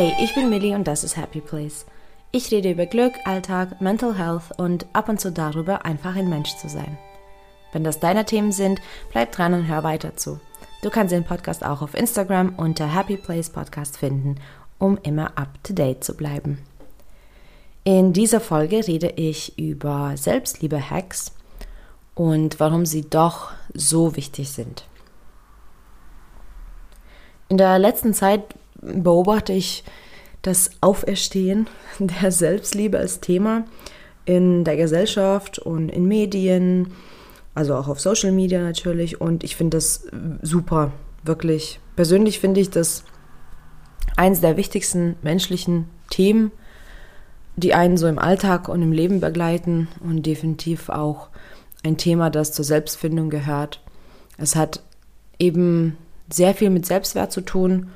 Hey, ich bin Millie und das ist Happy Place. Ich rede über Glück, Alltag, Mental Health und ab und zu darüber, einfach ein Mensch zu sein. Wenn das deine Themen sind, bleib dran und hör weiter zu. Du kannst den Podcast auch auf Instagram unter Happy Place Podcast finden, um immer up to date zu bleiben. In dieser Folge rede ich über Selbstliebe-Hacks und warum sie doch so wichtig sind. In der letzten Zeit beobachte ich das Auferstehen der Selbstliebe als Thema in der Gesellschaft und in Medien, also auch auf Social Media natürlich. Und ich finde das super, wirklich. Persönlich finde ich das eines der wichtigsten menschlichen Themen, die einen so im Alltag und im Leben begleiten und definitiv auch ein Thema, das zur Selbstfindung gehört. Es hat eben sehr viel mit Selbstwert zu tun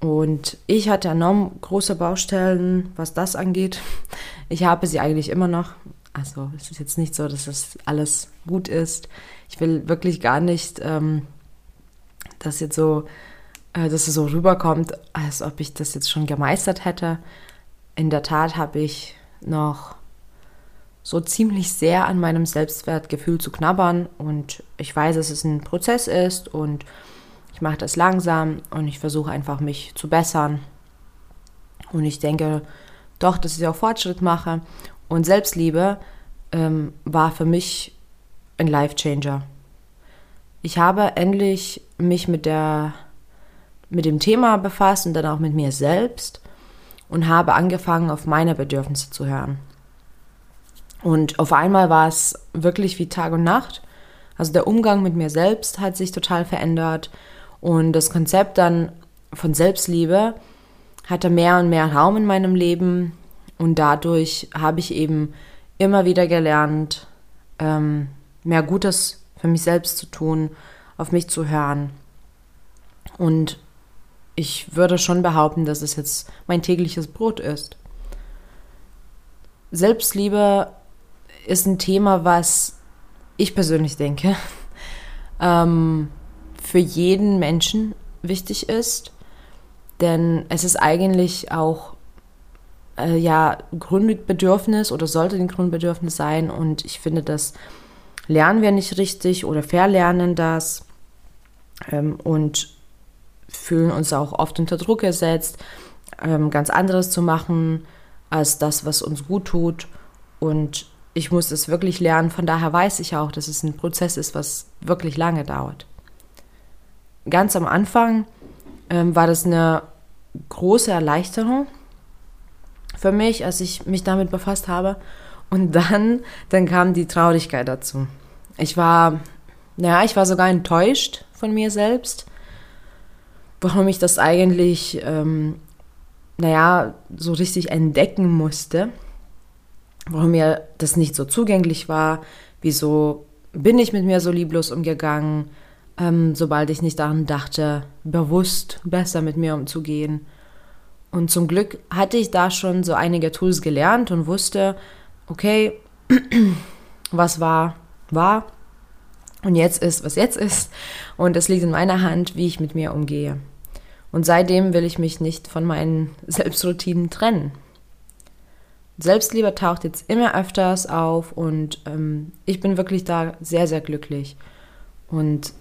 und ich hatte enorm große Baustellen, was das angeht. Ich habe sie eigentlich immer noch. Also es ist jetzt nicht so, dass das alles gut ist. Ich will wirklich gar nicht, ähm, dass jetzt so, äh, dass es so rüberkommt, als ob ich das jetzt schon gemeistert hätte. In der Tat habe ich noch so ziemlich sehr an meinem Selbstwertgefühl zu knabbern und ich weiß, dass es ein Prozess ist und ich mache das langsam und ich versuche einfach mich zu bessern. Und ich denke doch, dass ich auch Fortschritt mache. Und Selbstliebe ähm, war für mich ein Life-Changer. Ich habe endlich mich mit, der, mit dem Thema befasst und dann auch mit mir selbst und habe angefangen, auf meine Bedürfnisse zu hören. Und auf einmal war es wirklich wie Tag und Nacht. Also der Umgang mit mir selbst hat sich total verändert. Und das Konzept dann von Selbstliebe hatte mehr und mehr Raum in meinem Leben und dadurch habe ich eben immer wieder gelernt, ähm, mehr Gutes für mich selbst zu tun, auf mich zu hören. Und ich würde schon behaupten, dass es jetzt mein tägliches Brot ist. Selbstliebe ist ein Thema, was ich persönlich denke, ähm, für jeden Menschen wichtig ist. Denn es ist eigentlich auch äh, ja Grundbedürfnis oder sollte ein Grundbedürfnis sein. Und ich finde, das lernen wir nicht richtig oder verlernen das ähm, und fühlen uns auch oft unter Druck gesetzt, ähm, ganz anderes zu machen als das, was uns gut tut. Und ich muss es wirklich lernen. Von daher weiß ich auch, dass es ein Prozess ist, was wirklich lange dauert ganz am Anfang ähm, war das eine große Erleichterung für mich, als ich mich damit befasst habe. Und dann, dann kam die Traurigkeit dazu. Ich war, naja, ich war sogar enttäuscht von mir selbst, warum ich das eigentlich, ähm, naja, so richtig entdecken musste, warum mir das nicht so zugänglich war, wieso bin ich mit mir so lieblos umgegangen, ähm, sobald ich nicht daran dachte, bewusst besser mit mir umzugehen. Und zum Glück hatte ich da schon so einige Tools gelernt und wusste, okay, was war, war. Und jetzt ist, was jetzt ist. Und es liegt in meiner Hand, wie ich mit mir umgehe. Und seitdem will ich mich nicht von meinen Selbstroutinen trennen. Selbstliebe taucht jetzt immer öfters auf und ähm, ich bin wirklich da sehr, sehr glücklich. Und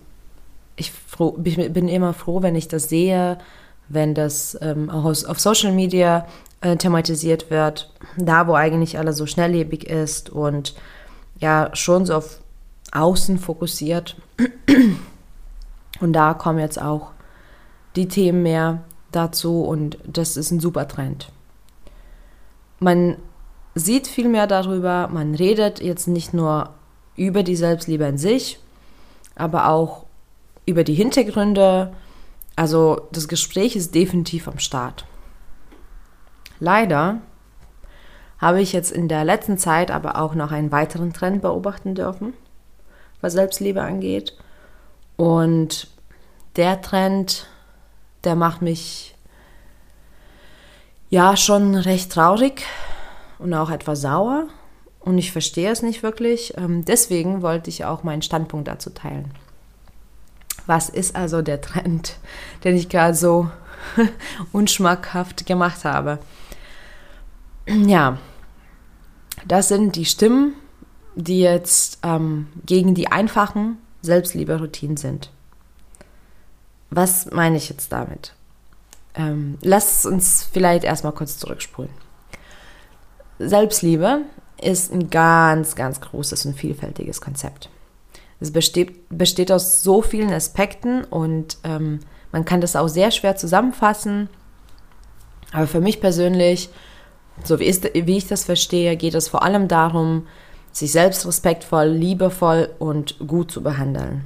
ich, froh, bin immer froh, wenn ich das sehe, wenn das ähm, auch auf Social Media äh, thematisiert wird, da wo eigentlich alles so schnelllebig ist und ja schon so auf Außen fokussiert. Und da kommen jetzt auch die Themen mehr dazu und das ist ein super Trend. Man sieht viel mehr darüber, man redet jetzt nicht nur über die Selbstliebe an sich, aber auch über die Hintergründe. Also das Gespräch ist definitiv am Start. Leider habe ich jetzt in der letzten Zeit aber auch noch einen weiteren Trend beobachten dürfen, was Selbstliebe angeht. Und der Trend, der macht mich ja schon recht traurig und auch etwas sauer. Und ich verstehe es nicht wirklich. Ähm, deswegen wollte ich auch meinen Standpunkt dazu teilen. Was ist also der Trend, den ich gerade so unschmackhaft gemacht habe. Ja, das sind die Stimmen, die jetzt ähm, gegen die einfachen Selbstliebe-Routinen sind. Was meine ich jetzt damit? Ähm, lass uns vielleicht erstmal kurz zurückspulen. Selbstliebe ist ein ganz, ganz großes und vielfältiges Konzept. Es besteht, besteht aus so vielen Aspekten und ähm, man kann das auch sehr schwer zusammenfassen. Aber für mich persönlich, so wie, ist, wie ich das verstehe, geht es vor allem darum, sich selbst respektvoll, liebevoll und gut zu behandeln.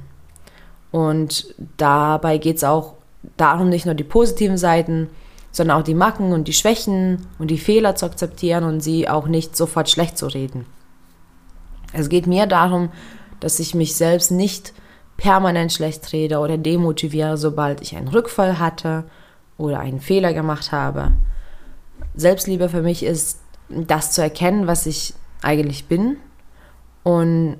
Und dabei geht es auch darum, nicht nur die positiven Seiten, sondern auch die Macken und die Schwächen und die Fehler zu akzeptieren und sie auch nicht sofort schlecht zu reden. Es geht mir darum, dass ich mich selbst nicht permanent schlecht rede oder demotiviere, sobald ich einen Rückfall hatte oder einen Fehler gemacht habe. Selbstliebe für mich ist, das zu erkennen, was ich eigentlich bin und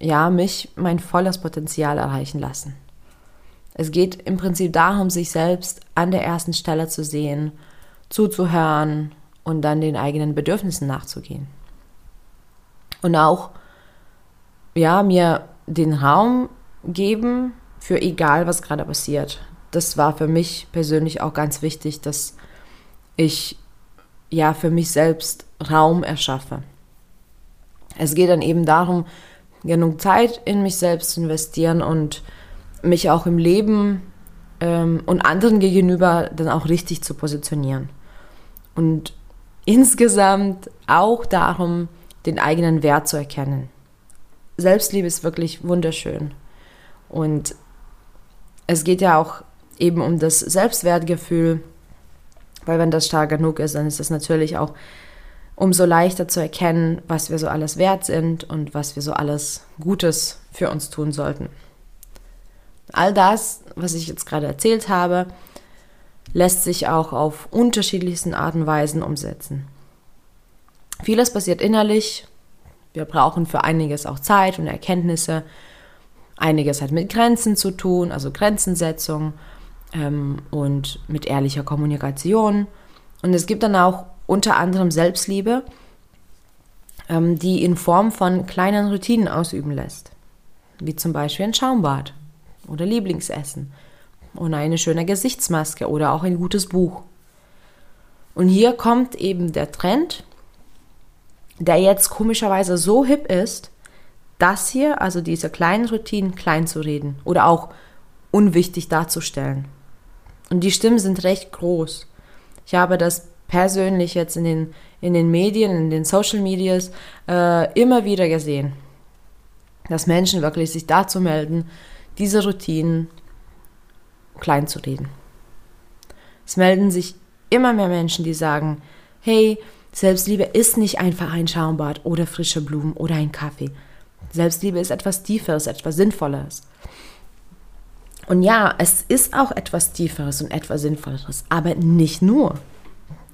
ja, mich mein volles Potenzial erreichen lassen. Es geht im Prinzip darum, sich selbst an der ersten Stelle zu sehen, zuzuhören und dann den eigenen Bedürfnissen nachzugehen. Und auch, ja, mir den Raum geben für egal, was gerade passiert. Das war für mich persönlich auch ganz wichtig, dass ich ja für mich selbst Raum erschaffe. Es geht dann eben darum, genug Zeit in mich selbst zu investieren und mich auch im Leben ähm, und anderen gegenüber dann auch richtig zu positionieren. Und insgesamt auch darum, den eigenen Wert zu erkennen. Selbstliebe ist wirklich wunderschön. Und es geht ja auch eben um das Selbstwertgefühl, weil wenn das stark genug ist, dann ist es natürlich auch umso leichter zu erkennen, was wir so alles wert sind und was wir so alles Gutes für uns tun sollten. All das, was ich jetzt gerade erzählt habe, lässt sich auch auf unterschiedlichsten Arten und Weisen umsetzen. Vieles passiert innerlich. Wir brauchen für einiges auch Zeit und Erkenntnisse. Einiges hat mit Grenzen zu tun, also Grenzensetzung ähm, und mit ehrlicher Kommunikation. Und es gibt dann auch unter anderem Selbstliebe, ähm, die in Form von kleinen Routinen ausüben lässt. Wie zum Beispiel ein Schaumbad oder Lieblingsessen oder eine schöne Gesichtsmaske oder auch ein gutes Buch. Und hier kommt eben der Trend, der jetzt komischerweise so hip ist, das hier, also diese kleinen Routinen, klein zu reden oder auch unwichtig darzustellen. Und die Stimmen sind recht groß. Ich habe das persönlich jetzt in den, in den Medien, in den Social Medias äh, immer wieder gesehen, dass Menschen wirklich sich dazu melden, diese Routinen klein zu reden. Es melden sich immer mehr Menschen, die sagen, hey, Selbstliebe ist nicht einfach ein Schaumbad oder frische Blumen oder ein Kaffee. Selbstliebe ist etwas Tieferes, etwas Sinnvolleres. Und ja, es ist auch etwas Tieferes und etwas Sinnvolleres, aber nicht nur.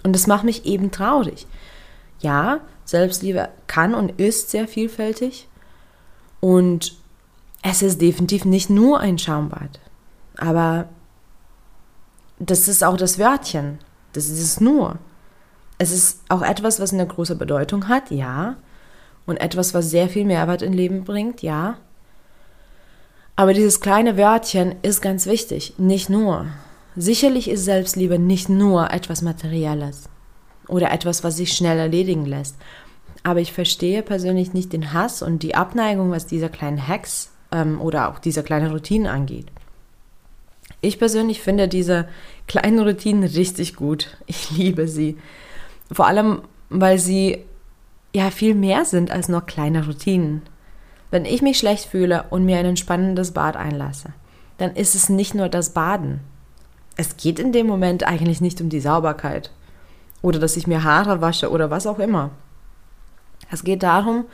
Und das macht mich eben traurig. Ja, Selbstliebe kann und ist sehr vielfältig. Und es ist definitiv nicht nur ein Schaumbad. Aber das ist auch das Wörtchen. Das ist es nur. Es ist auch etwas, was eine große Bedeutung hat, ja. Und etwas, was sehr viel Mehrwert in Leben bringt, ja. Aber dieses kleine Wörtchen ist ganz wichtig, nicht nur. Sicherlich ist Selbstliebe nicht nur etwas Materielles oder etwas, was sich schnell erledigen lässt. Aber ich verstehe persönlich nicht den Hass und die Abneigung, was dieser kleinen Hacks ähm, oder auch dieser kleinen Routinen angeht. Ich persönlich finde diese kleinen Routinen richtig gut. Ich liebe sie. Vor allem, weil sie ja viel mehr sind als nur kleine Routinen. Wenn ich mich schlecht fühle und mir ein entspannendes Bad einlasse, dann ist es nicht nur das Baden, es geht in dem Moment eigentlich nicht um die Sauberkeit oder dass ich mir Haare wasche oder was auch immer. Es geht darum,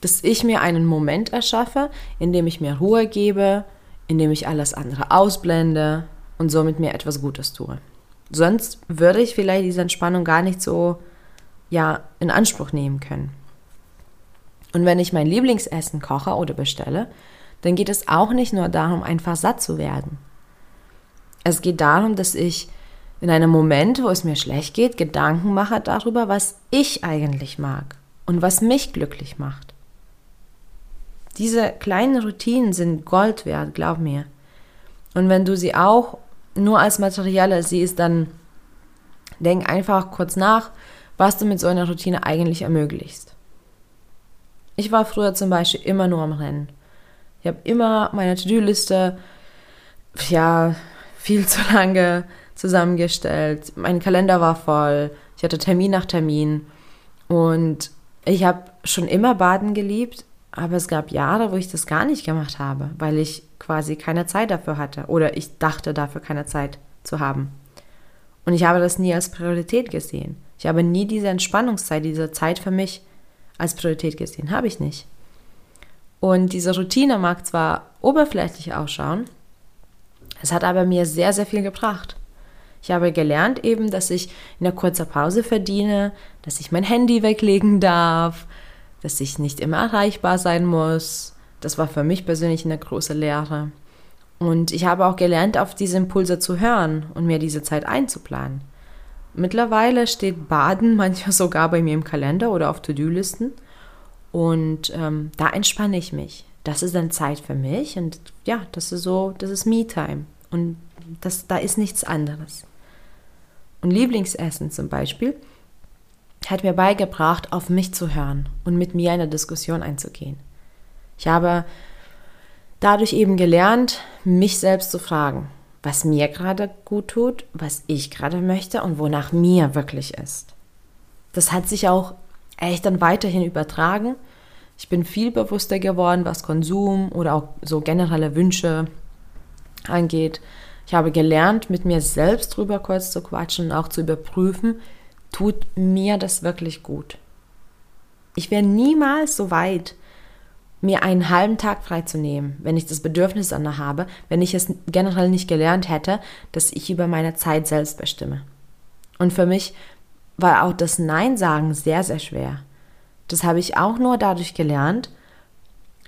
dass ich mir einen Moment erschaffe, in dem ich mir Ruhe gebe, in dem ich alles andere ausblende und somit mir etwas Gutes tue. Sonst würde ich vielleicht diese Entspannung gar nicht so ja, in Anspruch nehmen können. Und wenn ich mein Lieblingsessen koche oder bestelle, dann geht es auch nicht nur darum, einfach satt zu werden. Es geht darum, dass ich in einem Moment, wo es mir schlecht geht, Gedanken mache darüber, was ich eigentlich mag und was mich glücklich macht. Diese kleinen Routinen sind Gold wert, glaub mir. Und wenn du sie auch nur als materielle siehst, dann denk einfach kurz nach, was du mit so einer Routine eigentlich ermöglichst. Ich war früher zum Beispiel immer nur am Rennen. Ich habe immer meine To-Do-Liste, ja, viel zu lange zusammengestellt. Mein Kalender war voll. Ich hatte Termin nach Termin. Und ich habe schon immer Baden geliebt, aber es gab Jahre, wo ich das gar nicht gemacht habe, weil ich quasi keine Zeit dafür hatte oder ich dachte dafür keine Zeit zu haben. Und ich habe das nie als Priorität gesehen. Ich habe nie diese Entspannungszeit, diese Zeit für mich als Priorität gesehen. Habe ich nicht. Und diese Routine mag zwar oberflächlich ausschauen, es hat aber mir sehr, sehr viel gebracht. Ich habe gelernt eben, dass ich in einer kurzen Pause verdiene, dass ich mein Handy weglegen darf, dass ich nicht immer erreichbar sein muss. Das war für mich persönlich eine große Lehre. Und ich habe auch gelernt, auf diese Impulse zu hören und mir diese Zeit einzuplanen. Mittlerweile steht Baden manchmal sogar bei mir im Kalender oder auf To-Do-Listen. Und ähm, da entspanne ich mich. Das ist dann Zeit für mich und ja, das ist so, das ist Me-Time. Und das, da ist nichts anderes. Und Lieblingsessen zum Beispiel hat mir beigebracht, auf mich zu hören und mit mir in eine Diskussion einzugehen. Ich habe dadurch eben gelernt, mich selbst zu fragen, was mir gerade gut tut, was ich gerade möchte und wonach mir wirklich ist. Das hat sich auch echt dann weiterhin übertragen. Ich bin viel bewusster geworden, was Konsum oder auch so generelle Wünsche angeht. Ich habe gelernt, mit mir selbst drüber kurz zu quatschen und auch zu überprüfen, tut mir das wirklich gut. Ich wäre niemals so weit, mir einen halben Tag freizunehmen, wenn ich das Bedürfnis danach habe, wenn ich es generell nicht gelernt hätte, dass ich über meine Zeit selbst bestimme. Und für mich war auch das Nein sagen sehr, sehr schwer. Das habe ich auch nur dadurch gelernt,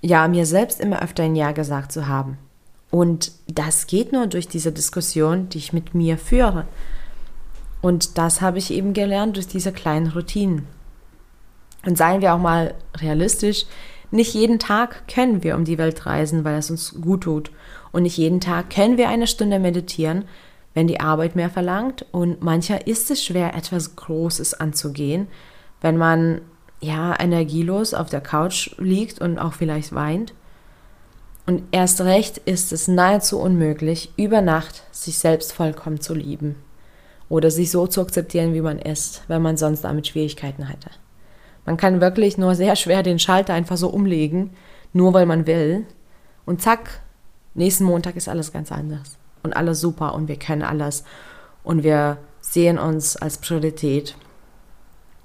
ja, mir selbst immer öfter ein Ja gesagt zu haben. Und das geht nur durch diese Diskussion, die ich mit mir führe. Und das habe ich eben gelernt durch diese kleinen Routinen. Und seien wir auch mal realistisch, nicht jeden Tag können wir um die Welt reisen, weil es uns gut tut. Und nicht jeden Tag können wir eine Stunde meditieren, wenn die Arbeit mehr verlangt. Und mancher ist es schwer, etwas Großes anzugehen, wenn man ja energielos auf der Couch liegt und auch vielleicht weint. Und erst recht ist es nahezu unmöglich, über Nacht sich selbst vollkommen zu lieben oder sich so zu akzeptieren, wie man ist, wenn man sonst damit Schwierigkeiten hätte. Man kann wirklich nur sehr schwer den Schalter einfach so umlegen, nur weil man will. Und zack, nächsten Montag ist alles ganz anders. Und alles super und wir können alles. Und wir sehen uns als Priorität.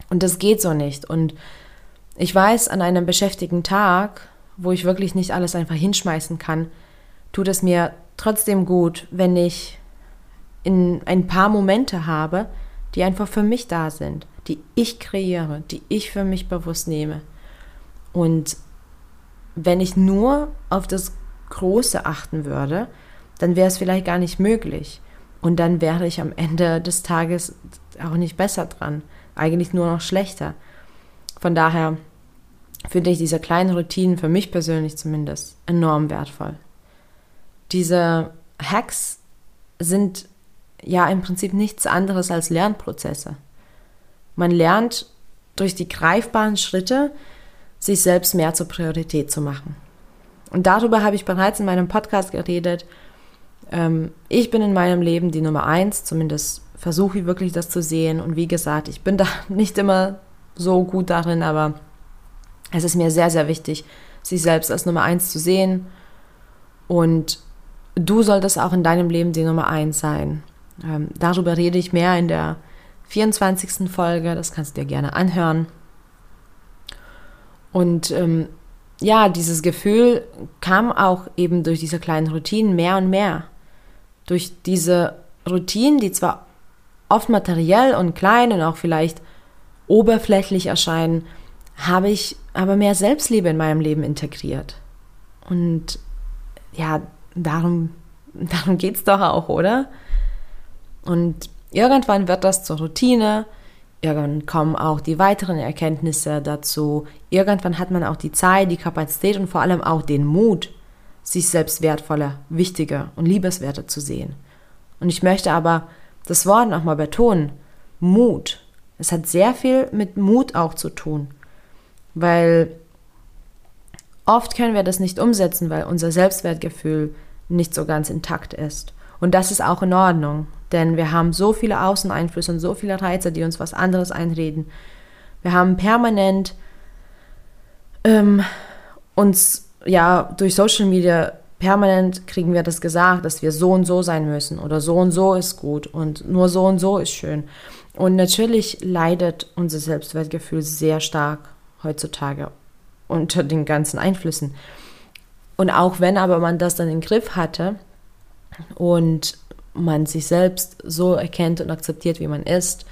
Und das geht so nicht. Und ich weiß, an einem beschäftigten Tag, wo ich wirklich nicht alles einfach hinschmeißen kann, tut es mir trotzdem gut, wenn ich in ein paar Momente habe, die einfach für mich da sind die ich kreiere, die ich für mich bewusst nehme. Und wenn ich nur auf das Große achten würde, dann wäre es vielleicht gar nicht möglich. Und dann wäre ich am Ende des Tages auch nicht besser dran, eigentlich nur noch schlechter. Von daher finde ich diese kleinen Routinen für mich persönlich zumindest enorm wertvoll. Diese Hacks sind ja im Prinzip nichts anderes als Lernprozesse. Man lernt durch die greifbaren Schritte, sich selbst mehr zur Priorität zu machen. Und darüber habe ich bereits in meinem Podcast geredet. Ähm, ich bin in meinem Leben die Nummer eins, zumindest versuche ich wirklich das zu sehen. Und wie gesagt, ich bin da nicht immer so gut darin, aber es ist mir sehr, sehr wichtig, sich selbst als Nummer eins zu sehen. Und du solltest auch in deinem Leben die Nummer eins sein. Ähm, darüber rede ich mehr in der 24. Folge. Das kannst du dir gerne anhören. Und ähm, ja, dieses Gefühl kam auch eben durch diese kleinen Routinen mehr und mehr. Durch diese Routinen, die zwar oft materiell und klein und auch vielleicht oberflächlich erscheinen, habe ich aber mehr Selbstliebe in meinem Leben integriert. Und ja, darum, darum geht es doch auch, oder? Und Irgendwann wird das zur Routine, irgendwann kommen auch die weiteren Erkenntnisse dazu, irgendwann hat man auch die Zeit, die Kapazität und vor allem auch den Mut, sich selbst wertvoller, wichtiger und liebenswerter zu sehen. Und ich möchte aber das Wort nochmal betonen, Mut. Es hat sehr viel mit Mut auch zu tun, weil oft können wir das nicht umsetzen, weil unser Selbstwertgefühl nicht so ganz intakt ist. Und das ist auch in Ordnung, denn wir haben so viele Außeneinflüsse und so viele Reize, die uns was anderes einreden. Wir haben permanent ähm, uns ja durch Social Media permanent kriegen wir das gesagt, dass wir so und so sein müssen oder so und so ist gut und nur so und so ist schön. Und natürlich leidet unser Selbstwertgefühl sehr stark heutzutage unter den ganzen Einflüssen. Und auch wenn aber man das dann im Griff hatte und man sich selbst so erkennt und akzeptiert, wie man ist,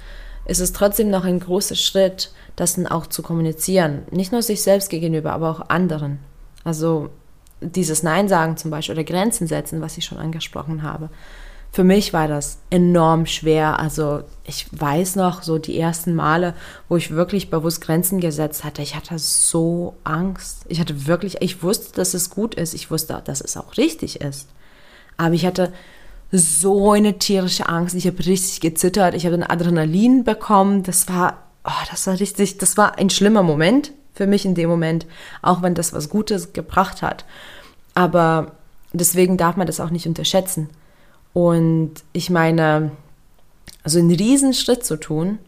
ist es trotzdem noch ein großer Schritt, das dann auch zu kommunizieren. Nicht nur sich selbst gegenüber, aber auch anderen. Also dieses Nein sagen zum Beispiel oder Grenzen setzen, was ich schon angesprochen habe. Für mich war das enorm schwer. Also ich weiß noch so die ersten Male, wo ich wirklich bewusst Grenzen gesetzt hatte. Ich hatte so Angst. Ich hatte wirklich, ich wusste, dass es gut ist. Ich wusste, dass es auch richtig ist. Aber ich hatte so eine tierische Angst. Ich habe richtig gezittert. Ich habe ein Adrenalin bekommen. Das war, oh, das war richtig, das war ein schlimmer Moment für mich in dem Moment, auch wenn das was Gutes gebracht hat. Aber deswegen darf man das auch nicht unterschätzen. Und ich meine, also einen Riesenschritt zu tun,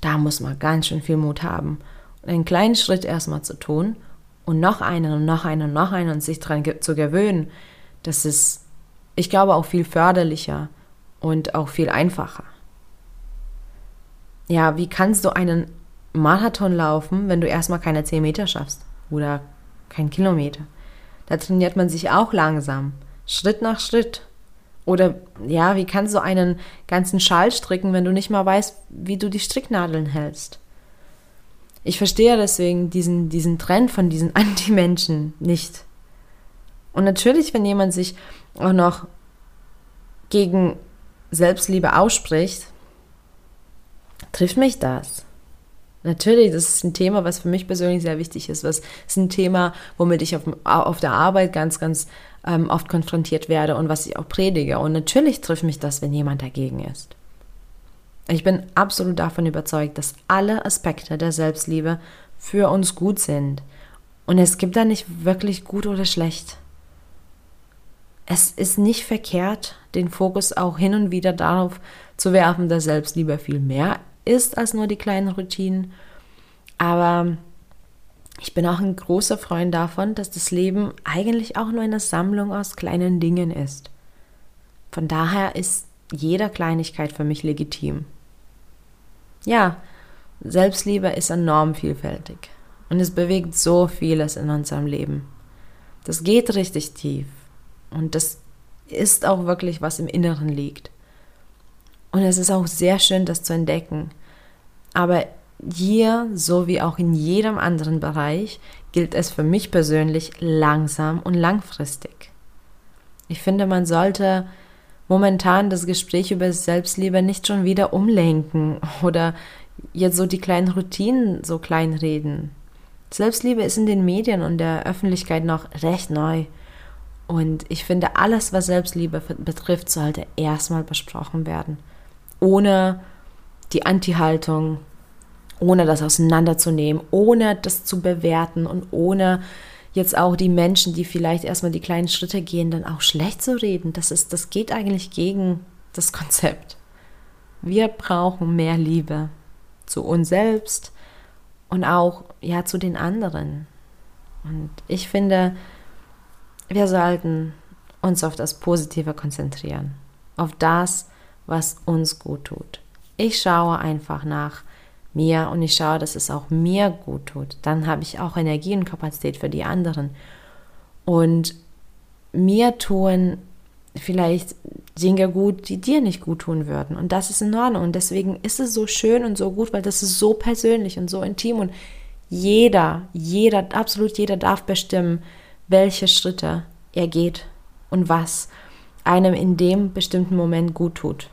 da muss man ganz schön viel Mut haben. Und einen kleinen Schritt erstmal zu tun und noch einen und noch einen und noch einen und sich daran zu gewöhnen, das ist, ich glaube, auch viel förderlicher und auch viel einfacher. Ja, wie kannst du einen Marathon laufen, wenn du erstmal keine 10 Meter schaffst oder kein Kilometer? Da trainiert man sich auch langsam, Schritt nach Schritt. Oder ja, wie kannst du einen ganzen Schal stricken, wenn du nicht mal weißt, wie du die Stricknadeln hältst? Ich verstehe deswegen diesen, diesen Trend von diesen Anti-Menschen nicht. Und natürlich, wenn jemand sich auch noch gegen Selbstliebe ausspricht, trifft mich das. Natürlich, das ist ein Thema, was für mich persönlich sehr wichtig ist. Was ist ein Thema, womit ich auf, auf der Arbeit ganz, ganz ähm, oft konfrontiert werde und was ich auch predige. Und natürlich trifft mich das, wenn jemand dagegen ist. Ich bin absolut davon überzeugt, dass alle Aspekte der Selbstliebe für uns gut sind. Und es gibt da nicht wirklich gut oder schlecht. Es ist nicht verkehrt, den Fokus auch hin und wieder darauf zu werfen, dass Selbstliebe viel mehr ist als nur die kleinen Routinen. Aber ich bin auch ein großer Freund davon, dass das Leben eigentlich auch nur eine Sammlung aus kleinen Dingen ist. Von daher ist jede Kleinigkeit für mich legitim. Ja, Selbstliebe ist enorm vielfältig und es bewegt so vieles in unserem Leben. Das geht richtig tief und das ist auch wirklich, was im Inneren liegt. Und es ist auch sehr schön, das zu entdecken. Aber hier, so wie auch in jedem anderen Bereich, gilt es für mich persönlich langsam und langfristig. Ich finde, man sollte momentan das Gespräch über Selbstliebe nicht schon wieder umlenken oder jetzt so die kleinen Routinen so kleinreden. Selbstliebe ist in den Medien und der Öffentlichkeit noch recht neu. Und ich finde, alles, was Selbstliebe betrifft, sollte erstmal besprochen werden ohne die Anti-Haltung, ohne das auseinanderzunehmen, ohne das zu bewerten und ohne jetzt auch die Menschen, die vielleicht erstmal die kleinen Schritte gehen, dann auch schlecht zu reden. Das ist, das geht eigentlich gegen das Konzept. Wir brauchen mehr Liebe zu uns selbst und auch ja zu den anderen. Und ich finde, wir sollten uns auf das Positive konzentrieren, auf das, was uns gut tut. Ich schaue einfach nach mir und ich schaue, dass es auch mir gut tut. Dann habe ich auch Energie und Kapazität für die anderen. Und mir tun vielleicht Dinge gut, die dir nicht gut tun würden. Und das ist in Ordnung. Und deswegen ist es so schön und so gut, weil das ist so persönlich und so intim. Und jeder, jeder, absolut jeder darf bestimmen, welche Schritte er geht und was einem in dem bestimmten Moment gut tut.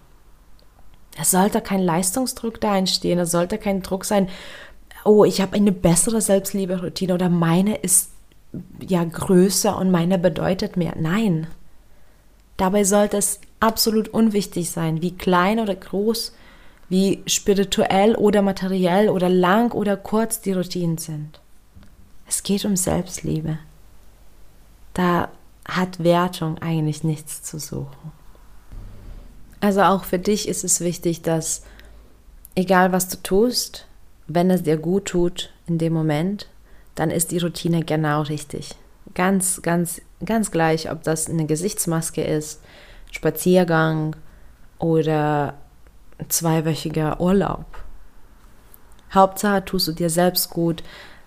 Es sollte kein Leistungsdruck da entstehen, es sollte kein Druck sein, oh, ich habe eine bessere Selbstliebe-Routine oder meine ist ja größer und meine bedeutet mehr. Nein. Dabei sollte es absolut unwichtig sein, wie klein oder groß, wie spirituell oder materiell oder lang oder kurz die Routinen sind. Es geht um Selbstliebe. Da hat Wertung eigentlich nichts zu suchen. Also auch für dich ist es wichtig, dass egal was du tust, wenn es dir gut tut in dem Moment, dann ist die Routine genau richtig. Ganz, ganz, ganz gleich, ob das eine Gesichtsmaske ist, Spaziergang oder zweiwöchiger Urlaub. Hauptsache tust du dir selbst gut.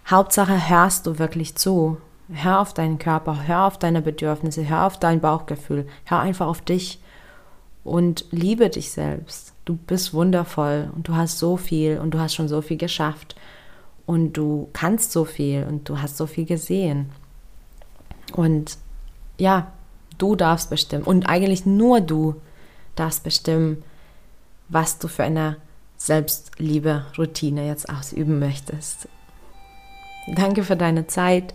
Hauptsache hörst du wirklich zu. Hör auf deinen Körper, hör auf deine Bedürfnisse, hör auf dein Bauchgefühl, hör einfach auf dich und liebe dich selbst. Du bist wundervoll und du hast so viel und du hast schon so viel geschafft und du kannst so viel und du hast so viel gesehen. Und ja, du darfst bestimmen und eigentlich nur du darfst bestimmen, was du für eine Selbstliebe-Routine jetzt ausüben möchtest. Danke für deine Zeit